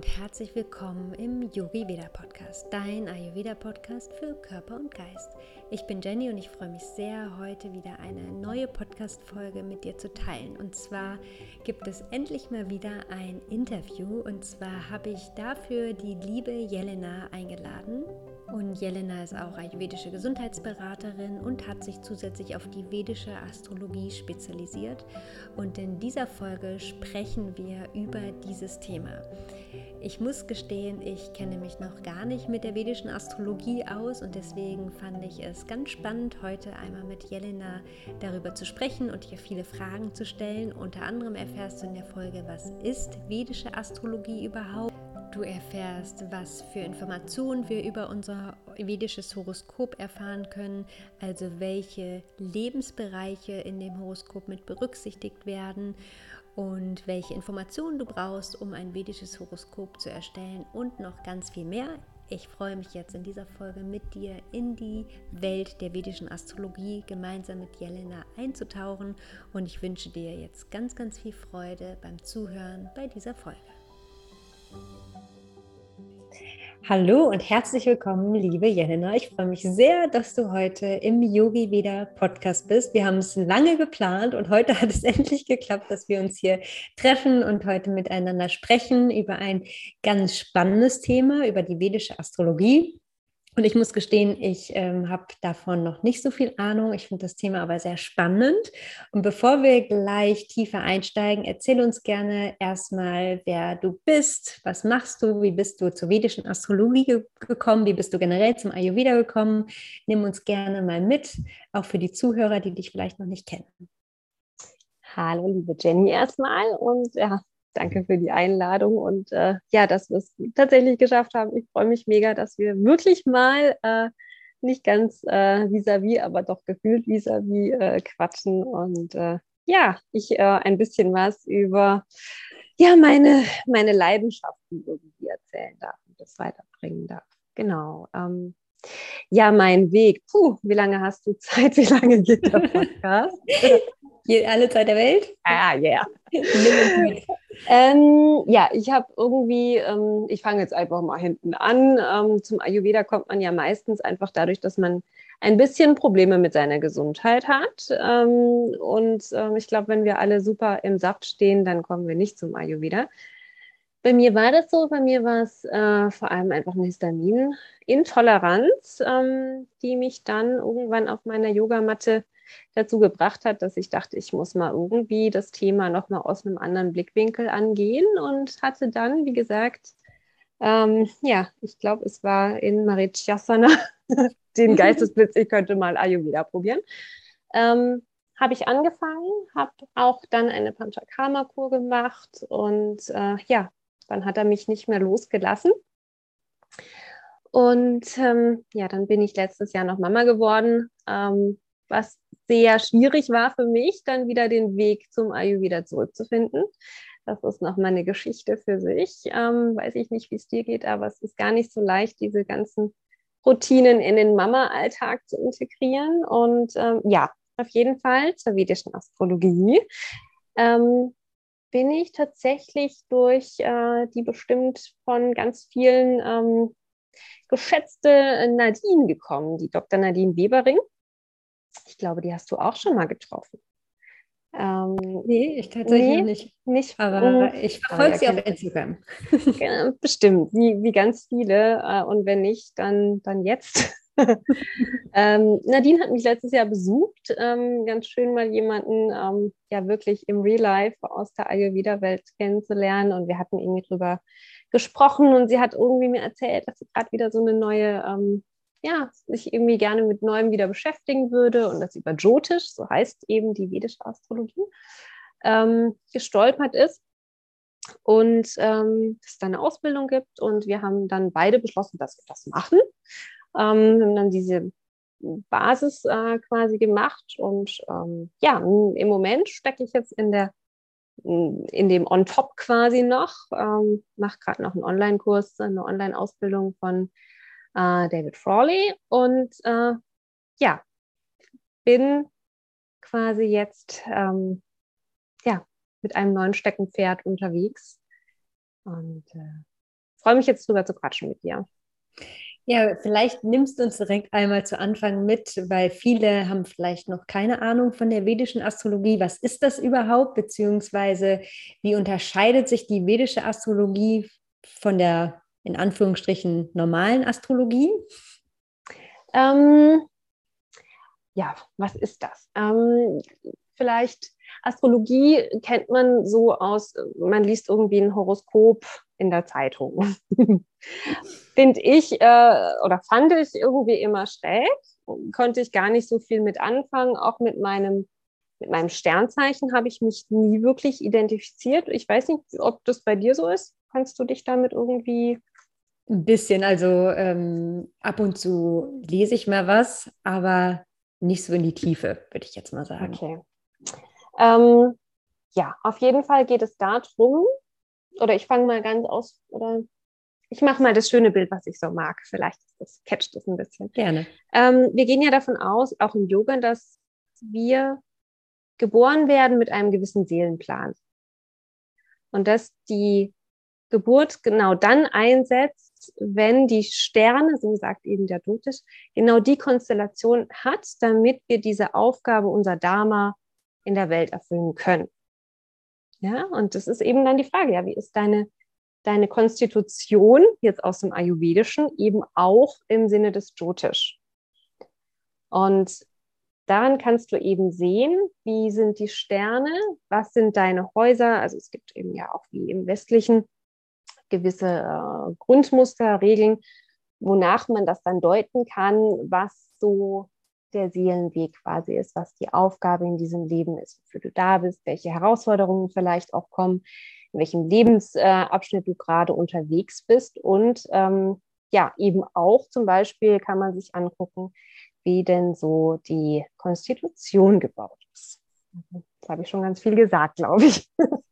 und herzlich willkommen im Yogi Veda Podcast, dein Ayurveda Podcast für Körper und Geist. Ich bin Jenny und ich freue mich sehr, heute wieder eine neue Podcast-Folge mit dir zu teilen. Und zwar gibt es endlich mal wieder ein Interview und zwar habe ich dafür die liebe Jelena eingeladen. Und Jelena ist auch ayurvedische Gesundheitsberaterin und hat sich zusätzlich auf die vedische Astrologie spezialisiert. Und in dieser Folge sprechen wir über dieses Thema. Ich muss gestehen, ich kenne mich noch gar nicht mit der vedischen Astrologie aus und deswegen fand ich es ganz spannend, heute einmal mit Jelena darüber zu sprechen und ihr viele Fragen zu stellen. Unter anderem erfährst du in der Folge, was ist vedische Astrologie überhaupt? Du erfährst, was für Informationen wir über unser vedisches Horoskop erfahren können, also welche Lebensbereiche in dem Horoskop mit berücksichtigt werden und welche Informationen du brauchst, um ein vedisches Horoskop zu erstellen und noch ganz viel mehr. Ich freue mich jetzt in dieser Folge mit dir in die Welt der vedischen Astrologie gemeinsam mit Jelena einzutauchen und ich wünsche dir jetzt ganz, ganz viel Freude beim Zuhören bei dieser Folge. Hallo und herzlich willkommen, liebe Jelena. Ich freue mich sehr, dass du heute im Yogi Veda Podcast bist. Wir haben es lange geplant und heute hat es endlich geklappt, dass wir uns hier treffen und heute miteinander sprechen über ein ganz spannendes Thema, über die vedische Astrologie. Und ich muss gestehen, ich ähm, habe davon noch nicht so viel Ahnung. Ich finde das Thema aber sehr spannend. Und bevor wir gleich tiefer einsteigen, erzähl uns gerne erstmal, wer du bist, was machst du, wie bist du zur vedischen Astrologie ge gekommen, wie bist du generell zum Ayurveda gekommen. Nimm uns gerne mal mit, auch für die Zuhörer, die dich vielleicht noch nicht kennen. Hallo, liebe Jenny erstmal und ja, danke für die Einladung und äh, ja, dass wir es tatsächlich geschafft haben. Ich freue mich mega, dass wir wirklich mal äh, nicht ganz äh, vis-à-vis, -vis, aber doch gefühlt vis-à-vis -vis, äh, quatschen und äh, ja, ich ein bisschen was über ja, meine, meine Leidenschaften irgendwie erzählen darf und das weiterbringen darf. Genau. Ähm, ja, mein Weg. Puh, wie lange hast du Zeit? Wie lange geht der Podcast? Alle Zeit der Welt? Ah, yeah. ähm, ja, ich habe irgendwie, ähm, ich fange jetzt einfach mal hinten an. Ähm, zum Ayurveda kommt man ja meistens einfach dadurch, dass man ein bisschen Probleme mit seiner Gesundheit hat. Ähm, und ähm, ich glaube, wenn wir alle super im Saft stehen, dann kommen wir nicht zum Ayurveda. Bei mir war das so, bei mir war es äh, vor allem einfach eine Histaminintoleranz, ähm, die mich dann irgendwann auf meiner Yogamatte dazu gebracht hat, dass ich dachte, ich muss mal irgendwie das Thema nochmal aus einem anderen Blickwinkel angehen und hatte dann, wie gesagt, ähm, ja, ich glaube, es war in Marichasana, den Geistesblitz, ich könnte mal Ayurveda probieren. Ähm, habe ich angefangen, habe auch dann eine Panchakarma-Kur gemacht und äh, ja, dann hat er mich nicht mehr losgelassen. Und ähm, ja, dann bin ich letztes Jahr noch Mama geworden, ähm, was sehr schwierig war für mich, dann wieder den Weg zum Ayurveda zurückzufinden. Das ist noch mal eine Geschichte für sich. Ähm, weiß ich nicht, wie es dir geht, aber es ist gar nicht so leicht, diese ganzen Routinen in den Mama-Alltag zu integrieren. Und ähm, ja, auf jeden Fall zur vedischen Astrologie ähm, bin ich tatsächlich durch äh, die bestimmt von ganz vielen ähm, geschätzte Nadine gekommen, die Dr. Nadine Webering. Ich glaube, die hast du auch schon mal getroffen. Ähm, nee, ich tatsächlich nee, nicht. nicht. Aber ich verfolge sie auf Instagram. Bestimmt, wie, wie ganz viele. Äh, und wenn nicht, dann, dann jetzt. ähm, Nadine hat mich letztes Jahr besucht. Ähm, ganz schön mal jemanden ähm, ja wirklich im Real Life aus der Ayurveda-Welt kennenzulernen. Und wir hatten irgendwie drüber gesprochen und sie hat irgendwie mir erzählt, dass sie gerade wieder so eine neue ähm, ja, sich irgendwie gerne mit Neuem wieder beschäftigen würde und das über Jyotish, so heißt eben die vedische Astrologie, ähm, gestolpert ist und ähm, es da eine Ausbildung gibt und wir haben dann beide beschlossen, dass wir das machen. Ähm, haben dann diese Basis äh, quasi gemacht und ähm, ja, im Moment stecke ich jetzt in der in dem On-Top quasi noch, ähm, mache gerade noch einen Online-Kurs, eine Online-Ausbildung von äh, David Frawley. Und äh, ja, bin quasi jetzt ähm, ja, mit einem neuen Steckenpferd unterwegs. Und äh, freue mich jetzt drüber zu quatschen mit dir. Ja, vielleicht nimmst du uns direkt einmal zu Anfang mit, weil viele haben vielleicht noch keine Ahnung von der vedischen Astrologie. Was ist das überhaupt? Beziehungsweise wie unterscheidet sich die vedische Astrologie von der in Anführungsstrichen normalen Astrologie? Ähm, ja, was ist das? Ähm, vielleicht Astrologie kennt man so aus, man liest irgendwie ein Horoskop in der Zeitung. Finde ich äh, oder fand ich irgendwie immer schräg, konnte ich gar nicht so viel mit anfangen. Auch mit meinem, mit meinem Sternzeichen habe ich mich nie wirklich identifiziert. Ich weiß nicht, ob das bei dir so ist. Kannst du dich damit irgendwie ein bisschen, also ähm, ab und zu lese ich mal was, aber nicht so in die Tiefe, würde ich jetzt mal sagen. Okay. Ähm, ja, auf jeden Fall geht es darum, oder ich fange mal ganz aus, oder ich mache mal das schöne Bild, was ich so mag. Vielleicht das, catcht das ein bisschen. Gerne. Ähm, wir gehen ja davon aus, auch im Yoga, dass wir geboren werden mit einem gewissen Seelenplan. Und dass die Geburt genau dann einsetzt, wenn die Sterne, so sagt eben der Dotisch, genau die Konstellation hat, damit wir diese Aufgabe, unser Dharma in der Welt erfüllen können. Ja, und das ist eben dann die Frage, ja, wie ist deine, deine Konstitution jetzt aus dem Ayurvedischen eben auch im Sinne des Jyotish? Und daran kannst du eben sehen, wie sind die Sterne, was sind deine Häuser. Also es gibt eben ja auch wie im westlichen gewisse äh, Grundmuster, Regeln, wonach man das dann deuten kann, was so der Seelenweg quasi ist, was die Aufgabe in diesem Leben ist, wofür du da bist, welche Herausforderungen vielleicht auch kommen, in welchem Lebensabschnitt du gerade unterwegs bist und ähm, ja, eben auch zum Beispiel kann man sich angucken, wie denn so die Konstitution gebaut ist. Das habe ich schon ganz viel gesagt, glaube ich.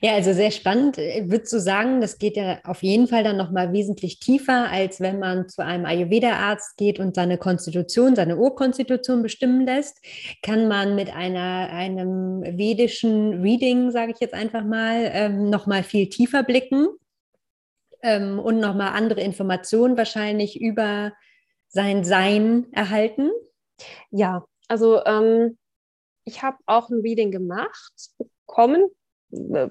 Ja, also sehr spannend. Würdest du sagen, das geht ja auf jeden Fall dann nochmal wesentlich tiefer, als wenn man zu einem Ayurveda-Arzt geht und seine Konstitution, seine Urkonstitution bestimmen lässt? Kann man mit einer, einem vedischen Reading, sage ich jetzt einfach mal, ähm, nochmal viel tiefer blicken ähm, und nochmal andere Informationen wahrscheinlich über sein Sein erhalten? Ja, also ähm, ich habe auch ein Reading gemacht, bekommen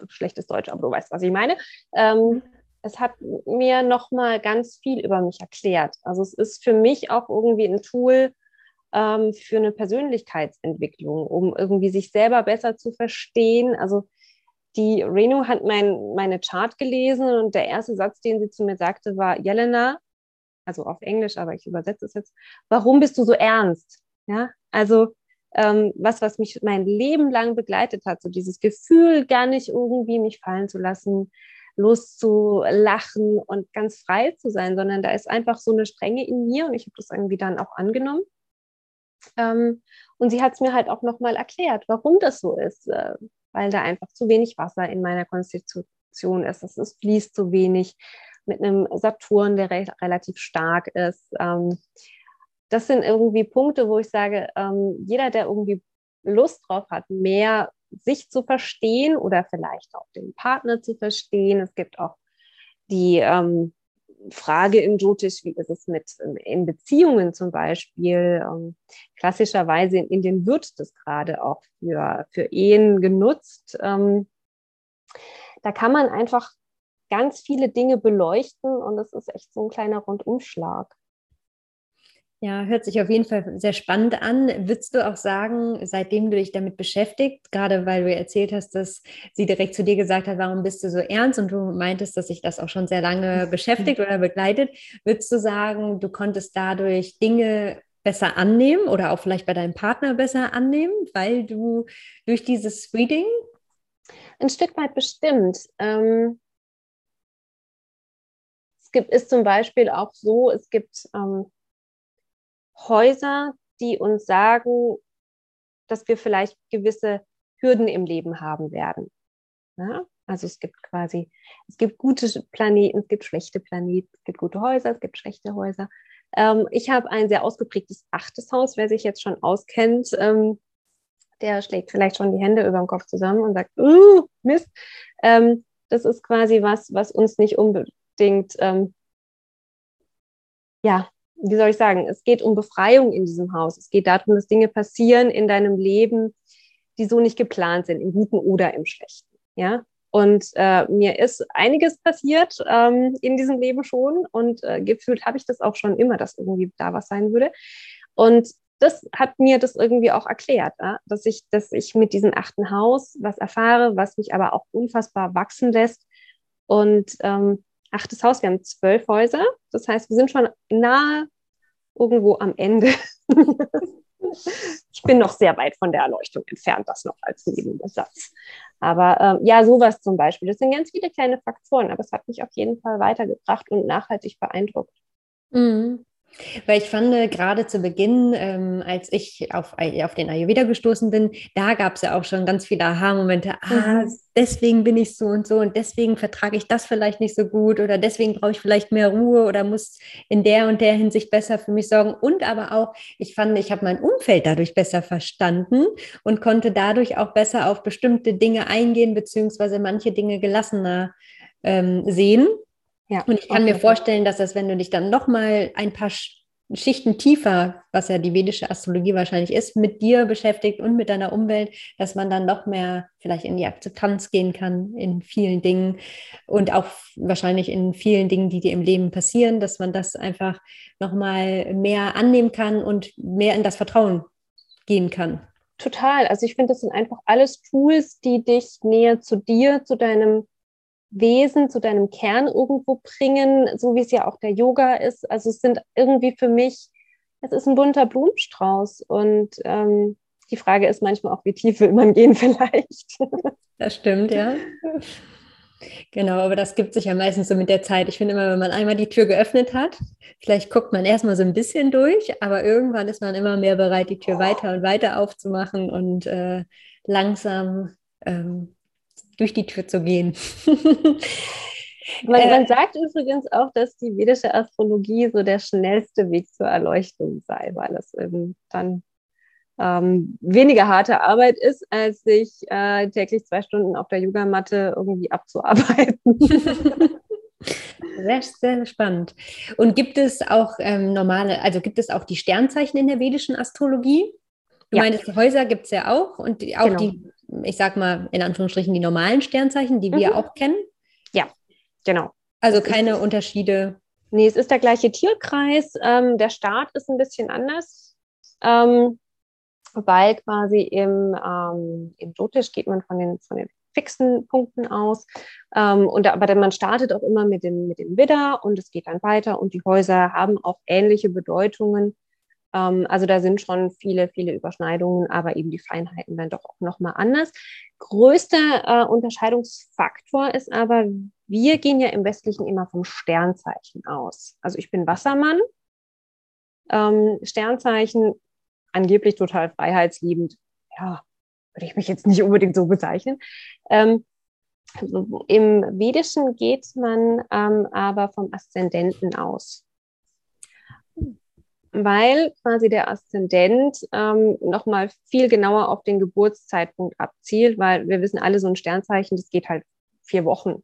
schlechtes Deutsch, aber du weißt, was ich meine. Ähm, mhm. es hat mir nochmal ganz viel über mich erklärt. Also es ist für mich auch irgendwie ein Tool ähm, für eine Persönlichkeitsentwicklung, um irgendwie sich selber besser zu verstehen. Also die Renu hat mein, meine Chart gelesen und der erste Satz, den sie zu mir sagte, war, Jelena, also auf Englisch, aber ich übersetze es jetzt, warum bist du so ernst? Ja, also ähm, was, was mich mein Leben lang begleitet hat, so dieses Gefühl, gar nicht irgendwie mich fallen zu lassen, loszulachen und ganz frei zu sein, sondern da ist einfach so eine Strenge in mir und ich habe das irgendwie dann auch angenommen. Ähm, und sie hat es mir halt auch nochmal erklärt, warum das so ist, äh, weil da einfach zu wenig Wasser in meiner Konstitution ist. Es fließt zu wenig mit einem Saturn, der re relativ stark ist. Ähm, das sind irgendwie Punkte, wo ich sage, ähm, jeder, der irgendwie Lust drauf hat, mehr sich zu verstehen oder vielleicht auch den Partner zu verstehen. Es gibt auch die ähm, Frage im Jyotish, wie ist es mit in Beziehungen zum Beispiel? Ähm, klassischerweise in Indien wird das gerade auch für, für Ehen genutzt. Ähm, da kann man einfach ganz viele Dinge beleuchten und das ist echt so ein kleiner Rundumschlag. Ja, hört sich auf jeden Fall sehr spannend an. Würdest du auch sagen, seitdem du dich damit beschäftigt, gerade weil du erzählt hast, dass sie direkt zu dir gesagt hat, warum bist du so ernst und du meintest, dass sich das auch schon sehr lange beschäftigt oder begleitet, würdest du sagen, du konntest dadurch Dinge besser annehmen oder auch vielleicht bei deinem Partner besser annehmen, weil du durch dieses Reading? Ein Stück weit bestimmt. Ähm, es gibt, ist zum Beispiel auch so, es gibt ähm, Häuser, die uns sagen, dass wir vielleicht gewisse Hürden im Leben haben werden. Ja? Also es gibt quasi, es gibt gute Planeten, es gibt schlechte Planeten, es gibt gute Häuser, es gibt schlechte Häuser. Ähm, ich habe ein sehr ausgeprägtes achtes Haus, wer sich jetzt schon auskennt, ähm, der schlägt vielleicht schon die Hände über den Kopf zusammen und sagt, uh, Mist. Ähm, das ist quasi was, was uns nicht unbedingt, ähm, ja, wie soll ich sagen, es geht um Befreiung in diesem Haus. Es geht darum, dass Dinge passieren in deinem Leben, die so nicht geplant sind, im Guten oder im Schlechten. Ja, und äh, mir ist einiges passiert ähm, in diesem Leben schon und äh, gefühlt habe ich das auch schon immer, dass irgendwie da was sein würde. Und das hat mir das irgendwie auch erklärt, ja? dass, ich, dass ich mit diesem achten Haus was erfahre, was mich aber auch unfassbar wachsen lässt. Und ähm, achtes Haus, wir haben zwölf Häuser. Das heißt, wir sind schon nahe irgendwo am Ende. ich bin noch sehr weit von der Erleuchtung entfernt, das noch als Nebensatz. Aber ähm, ja, sowas zum Beispiel. Das sind ganz viele kleine Faktoren, aber es hat mich auf jeden Fall weitergebracht und nachhaltig beeindruckt. Mhm. Weil ich fand, äh, gerade zu Beginn, ähm, als ich auf, auf den Ayurveda gestoßen bin, da gab es ja auch schon ganz viele Aha-Momente. Ah, mhm. deswegen bin ich so und so und deswegen vertrage ich das vielleicht nicht so gut oder deswegen brauche ich vielleicht mehr Ruhe oder muss in der und der Hinsicht besser für mich sorgen. Und aber auch, ich fand, ich habe mein Umfeld dadurch besser verstanden und konnte dadurch auch besser auf bestimmte Dinge eingehen, beziehungsweise manche Dinge gelassener ähm, sehen ja, und ich kann mir vorstellen, dass das, wenn du dich dann noch mal ein paar Schichten tiefer, was ja die vedische Astrologie wahrscheinlich ist, mit dir beschäftigt und mit deiner Umwelt, dass man dann noch mehr vielleicht in die Akzeptanz gehen kann in vielen Dingen und auch wahrscheinlich in vielen Dingen, die dir im Leben passieren, dass man das einfach noch mal mehr annehmen kann und mehr in das Vertrauen gehen kann. Total. Also ich finde, das sind einfach alles Tools, die dich näher zu dir, zu deinem Wesen, zu deinem Kern irgendwo bringen, so wie es ja auch der Yoga ist. Also es sind irgendwie für mich, es ist ein bunter Blumenstrauß und ähm, die Frage ist manchmal auch, wie tief will man gehen vielleicht. Das stimmt, ja. Genau, aber das gibt sich ja meistens so mit der Zeit. Ich finde immer, wenn man einmal die Tür geöffnet hat, vielleicht guckt man erstmal so ein bisschen durch, aber irgendwann ist man immer mehr bereit, die Tür weiter und weiter aufzumachen und äh, langsam ähm, durch die Tür zu gehen. Man, man, äh, sagt übrigens auch, dass die vedische Astrologie so der schnellste Weg zur Erleuchtung sei, weil es eben dann ähm, weniger harte Arbeit ist, als sich äh, täglich zwei Stunden auf der Yogamatte irgendwie abzuarbeiten. Sehr, sehr spannend. Und gibt es auch ähm, normale, also gibt es auch die Sternzeichen in der vedischen Astrologie? Du ja. meinst, Häuser gibt es ja auch und auch genau. die ich sag mal, in Anführungsstrichen die normalen Sternzeichen, die wir mhm. auch kennen? Ja, genau. Also keine Unterschiede. Nee, es ist der gleiche Tierkreis. Ähm, der Start ist ein bisschen anders, ähm, weil quasi im, ähm, im Jyotisch geht man von den, von den fixen Punkten aus. Ähm, und aber man startet auch immer mit dem, mit dem Widder und es geht dann weiter und die Häuser haben auch ähnliche Bedeutungen also da sind schon viele, viele Überschneidungen, aber eben die Feinheiten dann doch auch nochmal anders. Größter äh, Unterscheidungsfaktor ist aber, wir gehen ja im Westlichen immer vom Sternzeichen aus. Also ich bin Wassermann. Ähm, Sternzeichen, angeblich total freiheitsliebend. Ja, würde ich mich jetzt nicht unbedingt so bezeichnen. Ähm, Im Vedischen geht man ähm, aber vom Aszendenten aus weil quasi der Aszendent ähm, nochmal viel genauer auf den Geburtszeitpunkt abzielt, weil wir wissen alle, so ein Sternzeichen, das geht halt vier Wochen.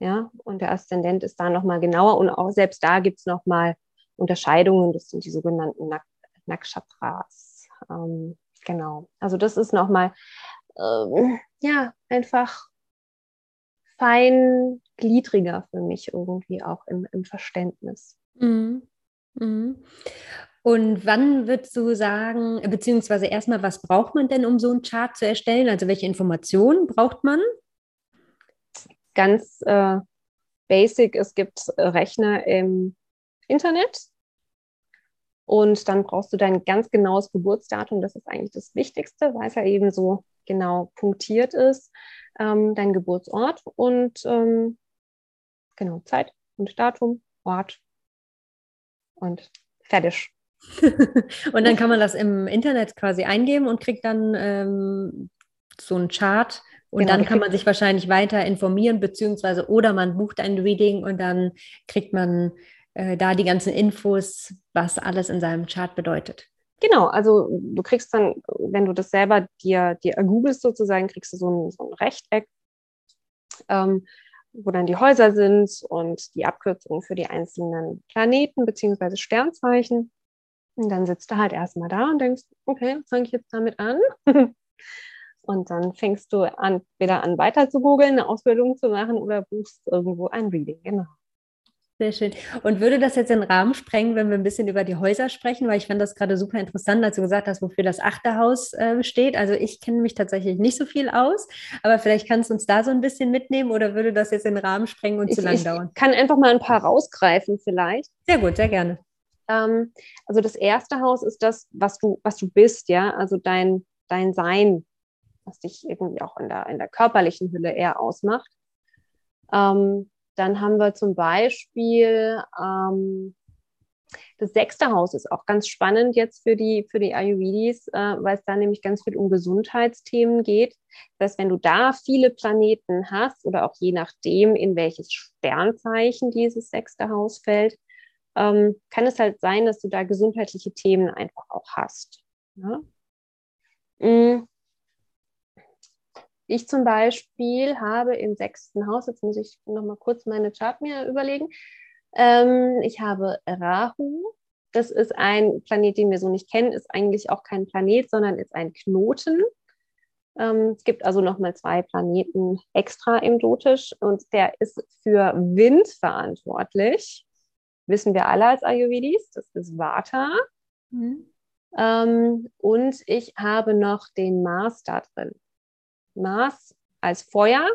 Ja, und der Aszendent ist da nochmal genauer und auch selbst da gibt es nochmal Unterscheidungen, das sind die sogenannten Nak Nakshatras. Ähm, genau, also das ist nochmal, ähm, ja, einfach feingliedriger für mich irgendwie auch im, im Verständnis. Mhm. Mhm. Und wann würdest du sagen, beziehungsweise erstmal, was braucht man denn, um so einen Chart zu erstellen? Also welche Informationen braucht man? Ganz äh, basic, es gibt Rechner im Internet und dann brauchst du dein ganz genaues Geburtsdatum. Das ist eigentlich das Wichtigste, weil es ja eben so genau punktiert ist, ähm, dein Geburtsort und ähm, genau Zeit und Datum, Ort und fertig. und dann kann man das im Internet quasi eingeben und kriegt dann ähm, so einen Chart und genau, dann kann man sich wahrscheinlich weiter informieren, beziehungsweise oder man bucht ein Reading und dann kriegt man äh, da die ganzen Infos, was alles in seinem Chart bedeutet. Genau, also du kriegst dann, wenn du das selber dir, dir ergoogelst sozusagen, kriegst du so ein, so ein Rechteck, ähm, wo dann die Häuser sind und die Abkürzungen für die einzelnen Planeten bzw. Sternzeichen. Und dann sitzt du halt erstmal da und denkst, okay, fange ich jetzt damit an? und dann fängst du an, wieder an weiter zu googeln, eine Ausbildung zu machen oder buchst irgendwo ein Reading, genau. Sehr schön. Und würde das jetzt den Rahmen sprengen, wenn wir ein bisschen über die Häuser sprechen? Weil ich fand das gerade super interessant, als du gesagt hast, wofür das Achterhaus äh, steht. Also ich kenne mich tatsächlich nicht so viel aus, aber vielleicht kannst du uns da so ein bisschen mitnehmen oder würde das jetzt den Rahmen sprengen und ich, zu lang dauern? Ich kann einfach mal ein paar rausgreifen vielleicht. Sehr gut, sehr gerne. Ähm, also das erste Haus ist das, was du, was du bist, ja, also dein, dein Sein, was dich irgendwie auch in der, in der körperlichen Hülle eher ausmacht. Ähm, dann haben wir zum Beispiel ähm, das sechste Haus ist auch ganz spannend jetzt für die, für die Ayurvedis, äh, weil es da nämlich ganz viel um Gesundheitsthemen geht. Das heißt, wenn du da viele Planeten hast oder auch je nachdem, in welches Sternzeichen dieses sechste Haus fällt, ähm, kann es halt sein, dass du da gesundheitliche Themen einfach auch hast. Ja? Mhm. Ich zum Beispiel habe im sechsten Haus, jetzt muss ich noch mal kurz meine Chart mir überlegen, ähm, ich habe Rahu. Das ist ein Planet, den wir so nicht kennen, ist eigentlich auch kein Planet, sondern ist ein Knoten. Ähm, es gibt also noch mal zwei Planeten extra im Dotisch und der ist für Wind verantwortlich. Wissen wir alle als Ayurvedis, das ist Vata. Mhm. Ähm, und ich habe noch den Mars da drin. Mars als Feuer,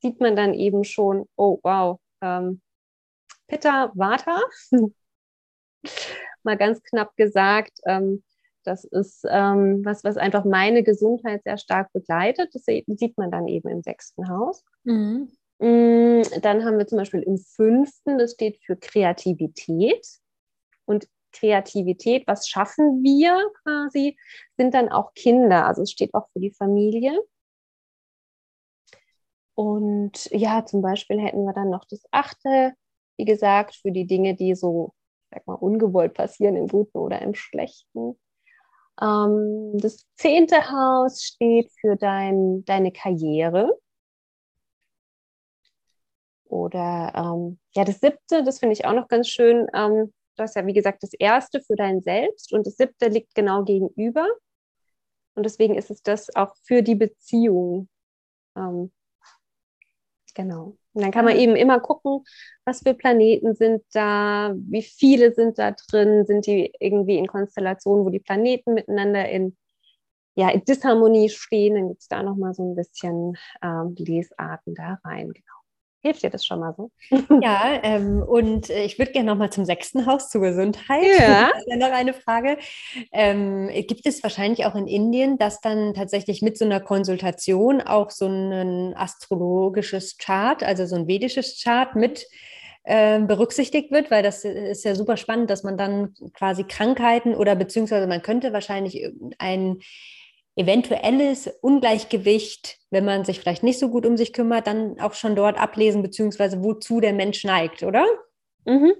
sieht man dann eben schon, oh wow, ähm, Pitta Vata, mal ganz knapp gesagt, ähm, das ist ähm, was, was einfach meine Gesundheit sehr stark begleitet. Das sieht man dann eben im sechsten Haus. Mhm. Mm, dann haben wir zum Beispiel im fünften, das steht für Kreativität. Und Kreativität, was schaffen wir quasi, sind dann auch Kinder. Also es steht auch für die Familie. Und ja, zum Beispiel hätten wir dann noch das achte, wie gesagt, für die Dinge, die so, sag mal, ungewollt passieren, im Guten oder im Schlechten. Ähm, das zehnte Haus steht für dein, deine Karriere. Oder ähm, ja, das siebte, das finde ich auch noch ganz schön. Ähm, du hast ja, wie gesagt, das erste für dein Selbst und das siebte liegt genau gegenüber. Und deswegen ist es das auch für die Beziehung. Ähm, genau. Und dann kann man eben immer gucken, was für Planeten sind da, wie viele sind da drin, sind die irgendwie in Konstellationen, wo die Planeten miteinander in, ja, in Disharmonie stehen. Dann gibt es da nochmal so ein bisschen ähm, Lesarten da rein. Genau. Hilft dir das schon mal so? Ja, ähm, und äh, ich würde gerne noch mal zum sechsten Haus, zur Gesundheit. Ja. noch eine Frage. Ähm, gibt es wahrscheinlich auch in Indien, dass dann tatsächlich mit so einer Konsultation auch so ein astrologisches Chart, also so ein vedisches Chart mit ähm, berücksichtigt wird, weil das ist ja super spannend, dass man dann quasi Krankheiten oder beziehungsweise man könnte wahrscheinlich ein eventuelles Ungleichgewicht, wenn man sich vielleicht nicht so gut um sich kümmert, dann auch schon dort ablesen, beziehungsweise wozu der Mensch neigt, oder? Mhm.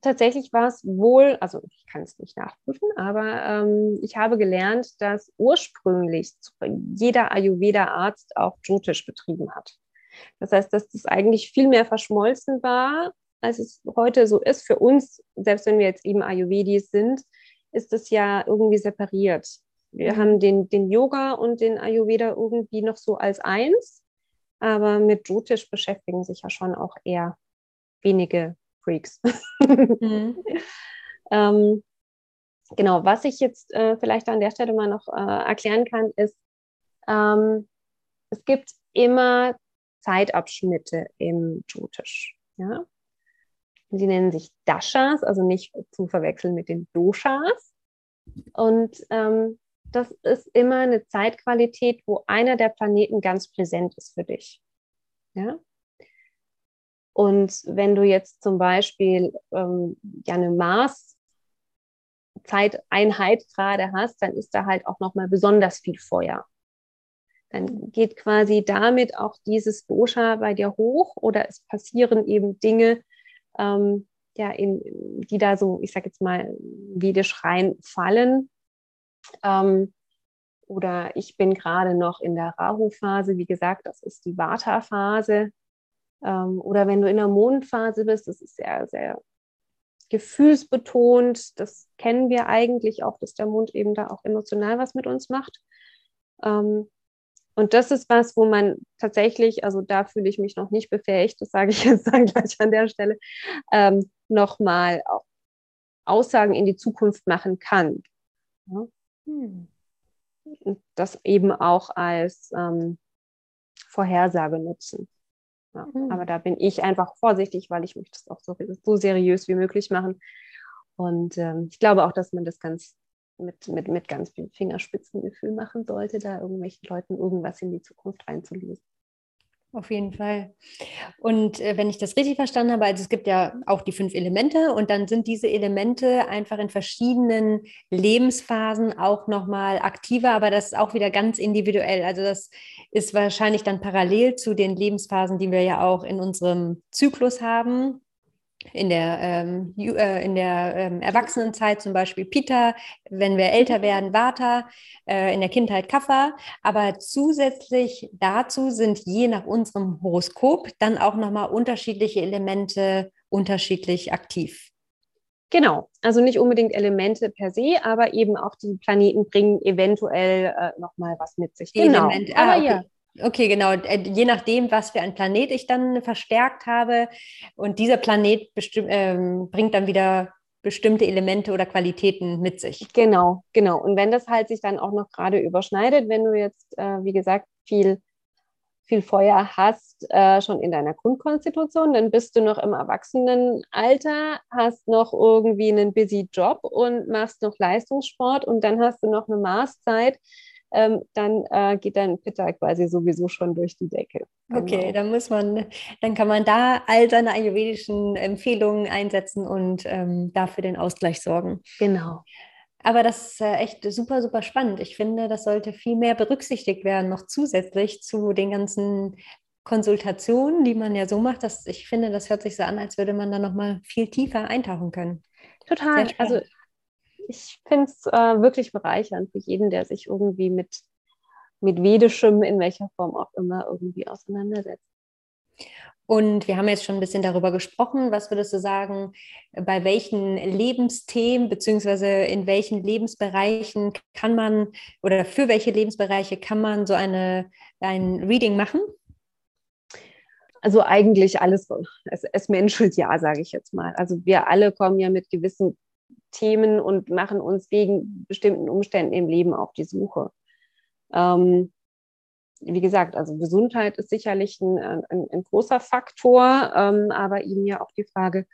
Tatsächlich war es wohl, also ich kann es nicht nachprüfen, aber ähm, ich habe gelernt, dass ursprünglich jeder Ayurveda-Arzt auch Jyotish betrieben hat. Das heißt, dass das eigentlich viel mehr verschmolzen war, als es heute so ist. Für uns, selbst wenn wir jetzt eben Ayurvedis sind, ist es ja irgendwie separiert. Wir haben den, den Yoga und den Ayurveda irgendwie noch so als eins, aber mit Jyotish beschäftigen sich ja schon auch eher wenige Freaks. Mhm. ähm, genau, was ich jetzt äh, vielleicht an der Stelle mal noch äh, erklären kann, ist, ähm, es gibt immer Zeitabschnitte im Jyotish. Ja? Sie nennen sich Dashas, also nicht zu verwechseln mit den Doshas. Und ähm, das ist immer eine Zeitqualität, wo einer der Planeten ganz präsent ist für dich. Ja? Und wenn du jetzt zum Beispiel ähm, ja eine Mars-Zeiteinheit gerade hast, dann ist da halt auch nochmal besonders viel Feuer. Dann geht quasi damit auch dieses Dosha bei dir hoch oder es passieren eben Dinge, ähm, ja, in, die da so, ich sag jetzt mal, vedisch reinfallen, ähm, oder ich bin gerade noch in der Rahu-Phase. Wie gesagt, das ist die Vata-Phase. Ähm, oder wenn du in der Mondphase bist, das ist sehr, sehr gefühlsbetont. Das kennen wir eigentlich auch, dass der Mond eben da auch emotional was mit uns macht. Ähm, und das ist was, wo man tatsächlich, also da fühle ich mich noch nicht befähigt, das sage ich jetzt dann gleich an der Stelle, ähm, nochmal Aussagen in die Zukunft machen kann. Ja? Hm. Und das eben auch als ähm, Vorhersage nutzen. Ja, mhm. Aber da bin ich einfach vorsichtig, weil ich möchte das auch so, so seriös wie möglich machen. Und ähm, ich glaube auch, dass man das ganz mit, mit, mit ganz viel Fingerspitzengefühl machen sollte, da irgendwelchen Leuten irgendwas in die Zukunft reinzulösen. Auf jeden Fall. Und äh, wenn ich das richtig verstanden habe, also es gibt ja auch die fünf Elemente und dann sind diese Elemente einfach in verschiedenen Lebensphasen auch nochmal aktiver, aber das ist auch wieder ganz individuell. Also das ist wahrscheinlich dann parallel zu den Lebensphasen, die wir ja auch in unserem Zyklus haben in der, ähm, äh, in der ähm, Erwachsenenzeit zum Beispiel Pita, wenn wir älter werden, Vata, äh, in der Kindheit Kapha. Aber zusätzlich dazu sind je nach unserem Horoskop dann auch nochmal unterschiedliche Elemente unterschiedlich aktiv. Genau, also nicht unbedingt Elemente per se, aber eben auch die Planeten bringen eventuell äh, nochmal was mit sich. Genau, Element, ah, okay. ja. Okay, genau. Äh, je nachdem, was für ein Planet ich dann verstärkt habe. Und dieser Planet ähm, bringt dann wieder bestimmte Elemente oder Qualitäten mit sich. Genau, genau. Und wenn das halt sich dann auch noch gerade überschneidet, wenn du jetzt, äh, wie gesagt, viel, viel Feuer hast, äh, schon in deiner Grundkonstitution, dann bist du noch im Erwachsenenalter, hast noch irgendwie einen busy Job und machst noch Leistungssport und dann hast du noch eine Marszeit ähm, dann äh, geht dein Pitta quasi sowieso schon durch die Decke. Genau. Okay, dann muss man, dann kann man da all seine ayurvedischen Empfehlungen einsetzen und ähm, dafür den Ausgleich sorgen. Genau. Aber das ist äh, echt super, super spannend. Ich finde, das sollte viel mehr berücksichtigt werden, noch zusätzlich zu den ganzen Konsultationen, die man ja so macht. Dass ich finde, das hört sich so an, als würde man da noch mal viel tiefer eintauchen können. Total. Also ich finde es äh, wirklich bereichernd für jeden, der sich irgendwie mit, mit Vedischem, in welcher Form auch immer, irgendwie auseinandersetzt. Und wir haben jetzt schon ein bisschen darüber gesprochen. Was würdest du sagen, bei welchen Lebensthemen beziehungsweise in welchen Lebensbereichen kann man oder für welche Lebensbereiche kann man so eine, ein Reading machen? Also eigentlich alles, es, es menschelt ja, sage ich jetzt mal. Also wir alle kommen ja mit gewissen Themen und machen uns wegen bestimmten Umständen im Leben auf die Suche. Ähm, wie gesagt, also Gesundheit ist sicherlich ein, ein, ein großer Faktor, ähm, aber eben ja auch die Frage,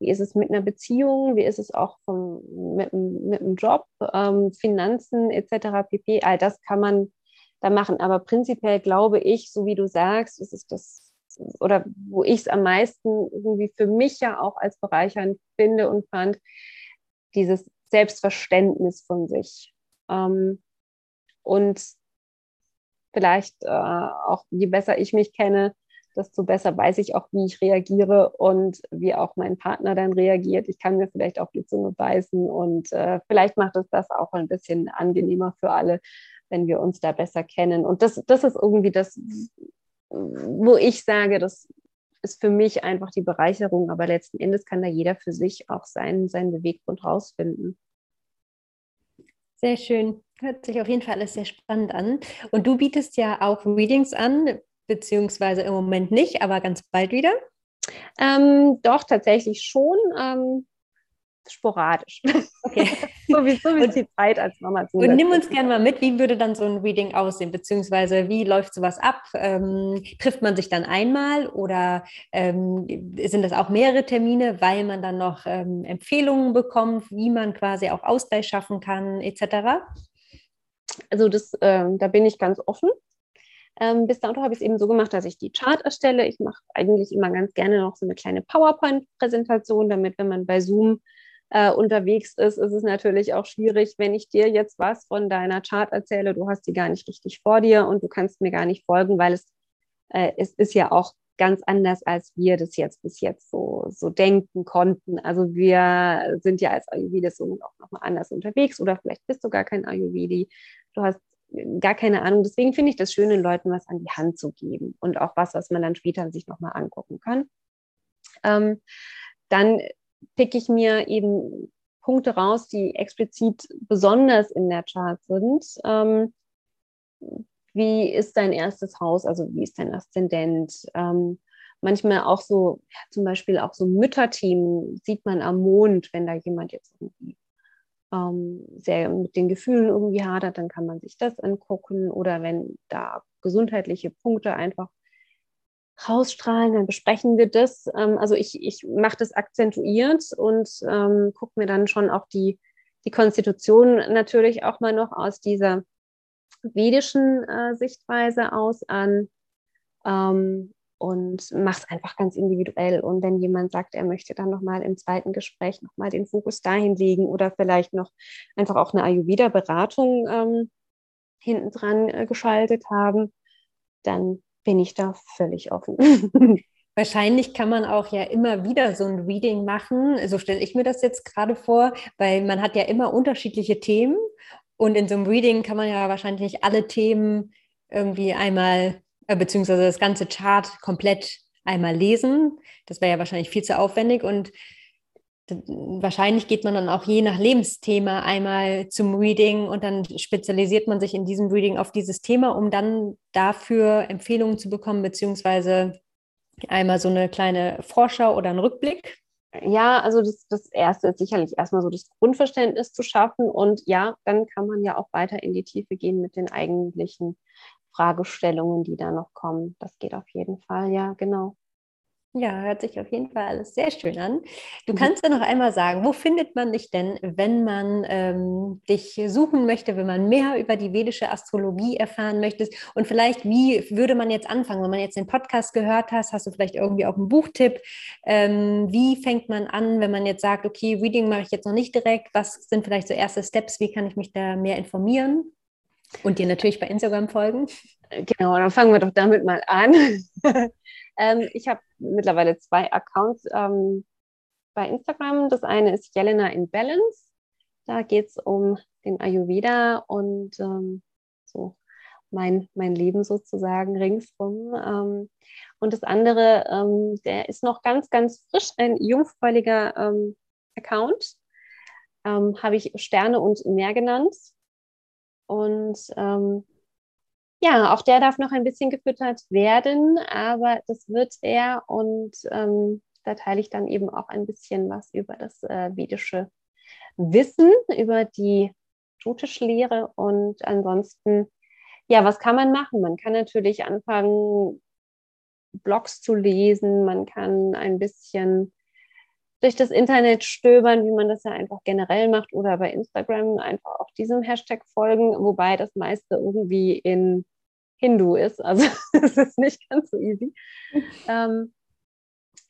wie ist es mit einer Beziehung, wie ist es auch vom, mit, mit einem Job, ähm, Finanzen etc. pp. All das kann man da machen. Aber prinzipiell glaube ich, so wie du sagst, ist es das, oder wo ich es am meisten irgendwie für mich ja auch als bereichernd finde und fand, dieses Selbstverständnis von sich. Ähm, und vielleicht äh, auch, je besser ich mich kenne, desto besser weiß ich auch, wie ich reagiere und wie auch mein Partner dann reagiert. Ich kann mir vielleicht auch die Zunge beißen und äh, vielleicht macht es das auch ein bisschen angenehmer für alle, wenn wir uns da besser kennen. Und das, das ist irgendwie das, wo ich sage, das ist für mich einfach die Bereicherung, aber letzten Endes kann da jeder für sich auch seinen, seinen Beweggrund rausfinden. Sehr schön. Hört sich auf jeden Fall alles sehr spannend an. Und du bietest ja auch Readings an, beziehungsweise im Moment nicht, aber ganz bald wieder. Ähm, doch, tatsächlich schon. Ähm, sporadisch. Okay. so wie, so wie die Zeit als Mama zu. Und nimm uns gerne mal mit, wie würde dann so ein Reading aussehen, beziehungsweise wie läuft sowas ab? Ähm, trifft man sich dann einmal oder ähm, sind das auch mehrere Termine, weil man dann noch ähm, Empfehlungen bekommt, wie man quasi auch Ausgleich schaffen kann, etc.? Also das, ähm, da bin ich ganz offen. Ähm, bis dato habe ich es eben so gemacht, dass ich die Chart erstelle. Ich mache eigentlich immer ganz gerne noch so eine kleine PowerPoint-Präsentation, damit, wenn man bei Zoom äh, unterwegs ist, ist es natürlich auch schwierig, wenn ich dir jetzt was von deiner Chart erzähle, du hast die gar nicht richtig vor dir und du kannst mir gar nicht folgen, weil es, äh, es ist ja auch ganz anders, als wir das jetzt bis jetzt so, so denken konnten. Also wir sind ja als Ayurvedis so auch nochmal anders unterwegs oder vielleicht bist du gar kein Ayurvedi. Du hast gar keine Ahnung. Deswegen finde ich das schön, den Leuten was an die Hand zu geben und auch was, was man dann später sich nochmal angucken kann. Ähm, dann picke ich mir eben Punkte raus, die explizit besonders in der Chart sind. Ähm, wie ist dein erstes Haus, also wie ist dein Aszendent? Ähm, manchmal auch so, ja, zum Beispiel auch so Mütterthemen sieht man am Mond, wenn da jemand jetzt irgendwie ähm, sehr mit den Gefühlen irgendwie hadert, dann kann man sich das angucken. Oder wenn da gesundheitliche Punkte einfach rausstrahlen, dann besprechen wir das. Ähm, also ich, ich mache das akzentuiert und ähm, gucke mir dann schon auch die, die Konstitution natürlich auch mal noch aus dieser vedischen äh, Sichtweise aus an ähm, und mache es einfach ganz individuell. Und wenn jemand sagt, er möchte dann nochmal im zweiten Gespräch nochmal den Fokus dahin legen oder vielleicht noch einfach auch eine Ayurveda-Beratung ähm, hinten dran äh, geschaltet haben, dann bin ich da völlig offen. Wahrscheinlich kann man auch ja immer wieder so ein Reading machen. So stelle ich mir das jetzt gerade vor, weil man hat ja immer unterschiedliche Themen und in so einem Reading kann man ja wahrscheinlich nicht alle Themen irgendwie einmal, äh, beziehungsweise das ganze Chart komplett einmal lesen. Das wäre ja wahrscheinlich viel zu aufwendig und wahrscheinlich geht man dann auch je nach Lebensthema einmal zum Reading und dann spezialisiert man sich in diesem Reading auf dieses Thema, um dann dafür Empfehlungen zu bekommen, beziehungsweise einmal so eine kleine Vorschau oder einen Rückblick. Ja, also das, das Erste ist sicherlich erstmal so das Grundverständnis zu schaffen und ja, dann kann man ja auch weiter in die Tiefe gehen mit den eigentlichen Fragestellungen, die da noch kommen. Das geht auf jeden Fall, ja, genau. Ja, hört sich auf jeden Fall alles sehr schön an. Du mhm. kannst ja noch einmal sagen, wo findet man dich denn, wenn man ähm, dich suchen möchte, wenn man mehr über die vedische Astrologie erfahren möchte? Und vielleicht, wie würde man jetzt anfangen, wenn man jetzt den Podcast gehört hast, hast du vielleicht irgendwie auch einen Buchtipp? Ähm, wie fängt man an, wenn man jetzt sagt, okay, Reading mache ich jetzt noch nicht direkt? Was sind vielleicht so erste Steps? Wie kann ich mich da mehr informieren? Und dir natürlich bei Instagram folgen? Genau, dann fangen wir doch damit mal an. Ähm, ich habe mittlerweile zwei Accounts ähm, bei Instagram. Das eine ist Jelena in Balance. Da geht es um den Ayurveda und ähm, so mein, mein Leben sozusagen ringsrum. Ähm, und das andere, ähm, der ist noch ganz, ganz frisch, ein jungfräuliger ähm, Account. Habe ich Sterne und Meer genannt. Und ähm, ja, auch der darf noch ein bisschen gefüttert werden, aber das wird er und ähm, da teile ich dann eben auch ein bisschen was über das äh, vedische Wissen, über die Jyotish-Lehre und ansonsten, ja, was kann man machen? Man kann natürlich anfangen, Blogs zu lesen, man kann ein bisschen durch das Internet stöbern, wie man das ja einfach generell macht oder bei Instagram einfach auch diesem Hashtag folgen, wobei das meiste irgendwie in Hindu ist. Also es ist nicht ganz so easy. Ähm,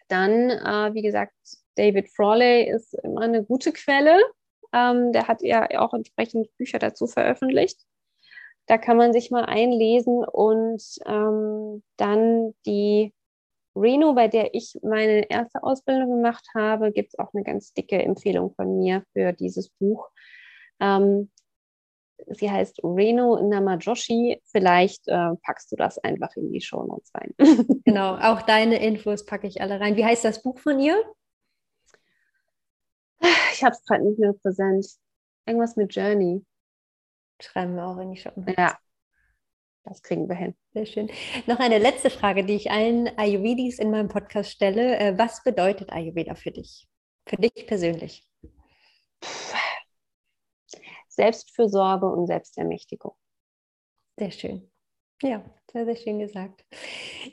dann, äh, wie gesagt, David Frawley ist immer eine gute Quelle. Ähm, der hat ja auch entsprechend Bücher dazu veröffentlicht. Da kann man sich mal einlesen und ähm, dann die Reno, bei der ich meine erste Ausbildung gemacht habe, gibt es auch eine ganz dicke Empfehlung von mir für dieses Buch. Ähm, Sie heißt Reno Namajoshi. Vielleicht äh, packst du das einfach in die Show Notes rein. genau, auch deine Infos packe ich alle rein. Wie heißt das Buch von ihr? Ich habe es gerade nicht mehr präsent. Irgendwas mit Journey. Schreiben wir auch in die Show Notes. Ja, das kriegen wir hin. Sehr schön. Noch eine letzte Frage, die ich allen Ayurvedis in meinem Podcast stelle. Äh, was bedeutet Ayurveda für dich? Für dich persönlich? Selbstfürsorge und Selbstermächtigung. Sehr schön. Ja, sehr, sehr schön gesagt.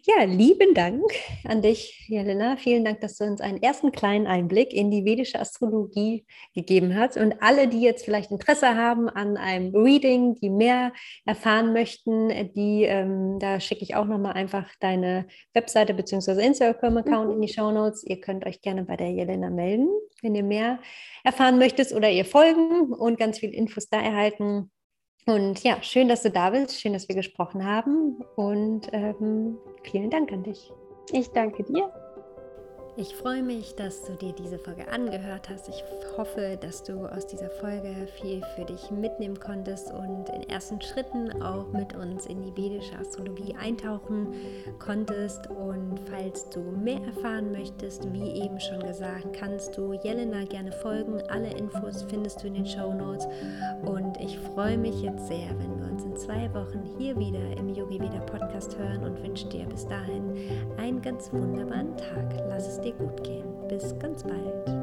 Ja, lieben Dank an dich, Jelena. Vielen Dank, dass du uns einen ersten kleinen Einblick in die vedische Astrologie gegeben hast. Und alle, die jetzt vielleicht Interesse haben an einem Reading, die mehr erfahren möchten, die, ähm, da schicke ich auch nochmal einfach deine Webseite bzw. Instagram-Account mhm. in die Show Notes. Ihr könnt euch gerne bei der Jelena melden, wenn ihr mehr erfahren möchtet oder ihr folgen und ganz viele Infos da erhalten. Und ja, schön, dass du da bist, schön, dass wir gesprochen haben und ähm, vielen Dank an dich. Ich danke dir. Ich freue mich, dass du dir diese Folge angehört hast. Ich hoffe, dass du aus dieser Folge viel für dich mitnehmen konntest und in ersten Schritten auch mit uns in die vedische Astrologie eintauchen konntest. Und falls du mehr erfahren möchtest, wie eben schon gesagt, kannst du Jelena gerne folgen. Alle Infos findest du in den Show Notes. Und ich freue mich jetzt sehr, wenn wir uns in zwei Wochen hier wieder im Yogi Veda Podcast hören und wünsche dir bis dahin einen ganz wunderbaren Tag. Lass es dir gut gehen. Bis ganz bald.